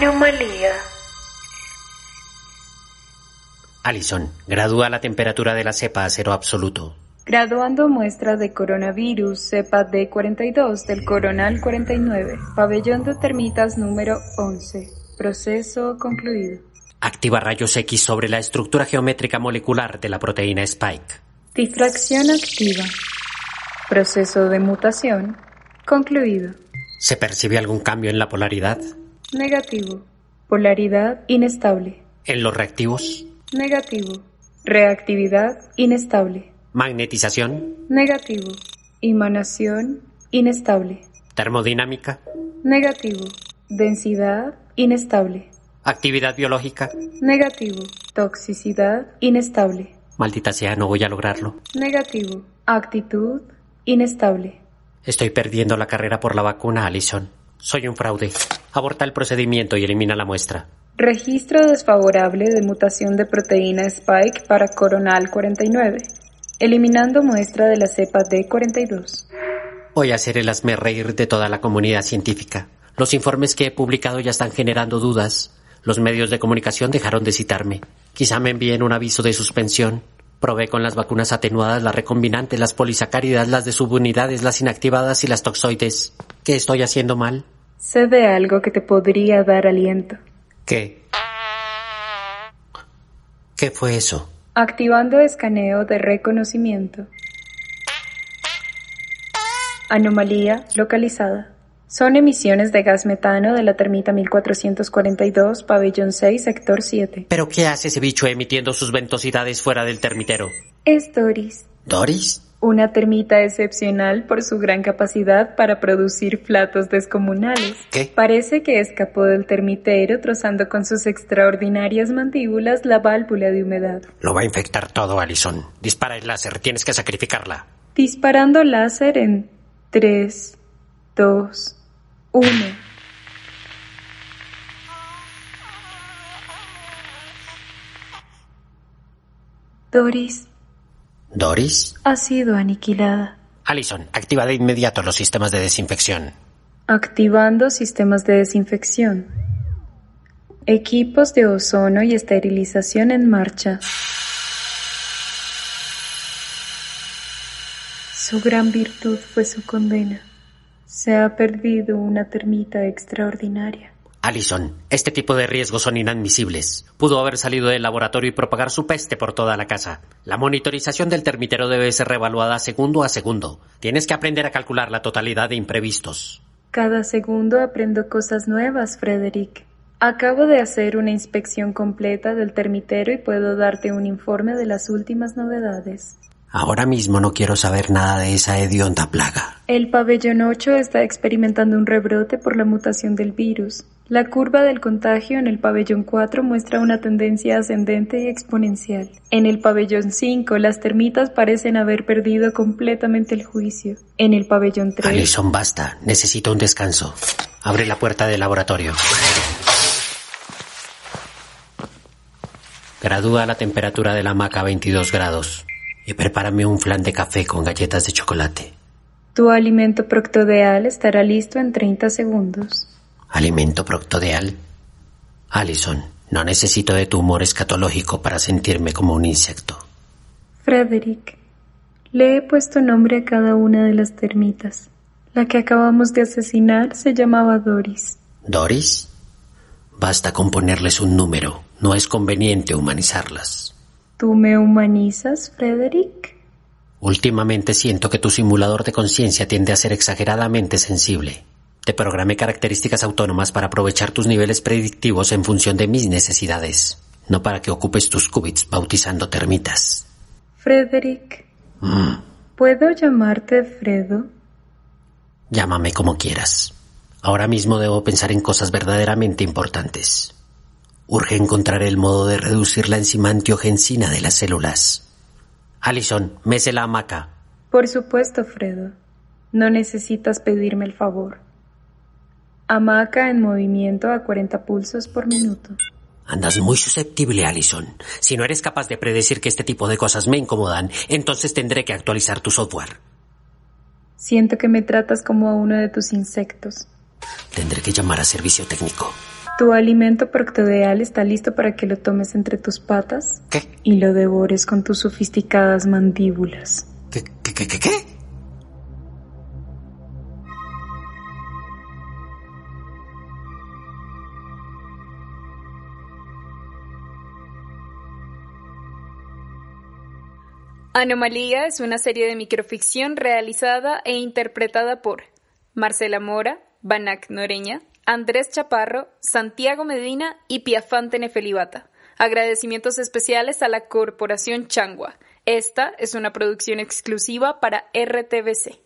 Anomalía. Allison, gradúa la temperatura de la cepa a cero absoluto. Graduando muestra de coronavirus cepa D42 del coronal 49, pabellón de termitas número 11. Proceso concluido. Activa rayos X sobre la estructura geométrica molecular de la proteína Spike. Difracción activa. Proceso de mutación concluido. ¿Se percibe algún cambio en la polaridad? Negativo. Polaridad inestable. ¿En los reactivos? Negativo. Reactividad inestable. ¿Magnetización? Negativo. Emanación inestable. ¿Termodinámica? Negativo. Densidad inestable. ¿Actividad biológica? Negativo. Toxicidad inestable. Maldita sea, no voy a lograrlo. Negativo. Actitud inestable. Estoy perdiendo la carrera por la vacuna, Allison. Soy un fraude. Aborta el procedimiento y elimina la muestra. Registro desfavorable de mutación de proteína Spike para coronal 49, eliminando muestra de la cepa D42. Voy a hacer el asme reír de toda la comunidad científica. Los informes que he publicado ya están generando dudas. Los medios de comunicación dejaron de citarme. Quizá me envíen un aviso de suspensión. Probé con las vacunas atenuadas, las recombinantes, las polisacáridas, las de subunidades, las inactivadas y las toxoides. ¿Qué estoy haciendo mal? Sé de algo que te podría dar aliento. ¿Qué? ¿Qué fue eso? Activando escaneo de reconocimiento. Anomalía localizada. Son emisiones de gas metano de la termita 1442, pabellón 6, sector 7. ¿Pero qué hace ese bicho emitiendo sus ventosidades fuera del termitero? Es Doris, ¿Doris? Una termita excepcional por su gran capacidad para producir platos descomunales. ¿Qué? Parece que escapó del termitero trozando con sus extraordinarias mandíbulas la válvula de humedad. Lo va a infectar todo, Allison. Dispara el láser, tienes que sacrificarla. Disparando láser en 3, 2, 1. Doris ¿Doris? ha sido aniquilada. Allison, activa de inmediato los sistemas de desinfección. Activando sistemas de desinfección. Equipos de ozono y esterilización en marcha. Su gran virtud fue su condena. Se ha perdido una termita extraordinaria. Allison, este tipo de riesgos son inadmisibles. Pudo haber salido del laboratorio y propagar su peste por toda la casa. La monitorización del termitero debe ser reevaluada segundo a segundo. Tienes que aprender a calcular la totalidad de imprevistos. Cada segundo aprendo cosas nuevas, Frederick. Acabo de hacer una inspección completa del termitero y puedo darte un informe de las últimas novedades. Ahora mismo no quiero saber nada de esa hedionda plaga. El pabellón 8 está experimentando un rebrote por la mutación del virus. La curva del contagio en el pabellón 4 muestra una tendencia ascendente y exponencial. En el pabellón 5 las termitas parecen haber perdido completamente el juicio. En el pabellón 3... Allison, basta. Necesito un descanso. Abre la puerta del laboratorio. Gradúa la temperatura de la hamaca a 22 grados. Y prepárame un flan de café con galletas de chocolate. Tu alimento proctodeal estará listo en 30 segundos. ¿Alimento proctodeal? Allison, no necesito de tu humor escatológico para sentirme como un insecto. Frederick, le he puesto nombre a cada una de las termitas. La que acabamos de asesinar se llamaba Doris. ¿Doris? Basta con ponerles un número. No es conveniente humanizarlas. ¿Tú me humanizas, Frederick? Últimamente siento que tu simulador de conciencia tiende a ser exageradamente sensible. Te programé características autónomas para aprovechar tus niveles predictivos en función de mis necesidades, no para que ocupes tus qubits bautizando termitas. Frederick, Mm, ¿puedo llamarte Fredo? Llámame como quieras. Ahora mismo debo pensar en cosas verdaderamente importantes. Urge encontrar el modo de reducir la enzima antiogensina de las células. Alison, mece la hamaca. Por supuesto, Fredo. No necesitas pedirme el favor. Hamaca en movimiento a 40 pulsos por minuto. Andas muy susceptible, Alison. Si no eres capaz de predecir que este tipo de cosas me incomodan, entonces tendré que actualizar tu software. Siento que me tratas como a uno de tus insectos. Tendré que llamar a servicio técnico. Tu alimento proctodeal está listo para que lo tomes entre tus patas ¿Qué? y lo devores con tus sofisticadas mandíbulas. ¿Qué, qué, qué, qué, qué? Anomalía es una serie de microficción realizada e interpretada por Marcela Mora, Banac Noreña, Andrés Chaparro, Santiago Medina y Piafante Nefelibata. Agradecimientos especiales a la Corporación Changua. Esta es una producción exclusiva para RTBC.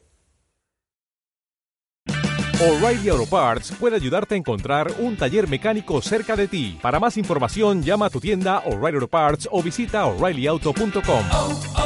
O'Reilly Auto Parts puede ayudarte a encontrar un taller mecánico cerca de ti. Para más información, llama a tu tienda O'Reilly Auto Parts o visita oreillyauto.com.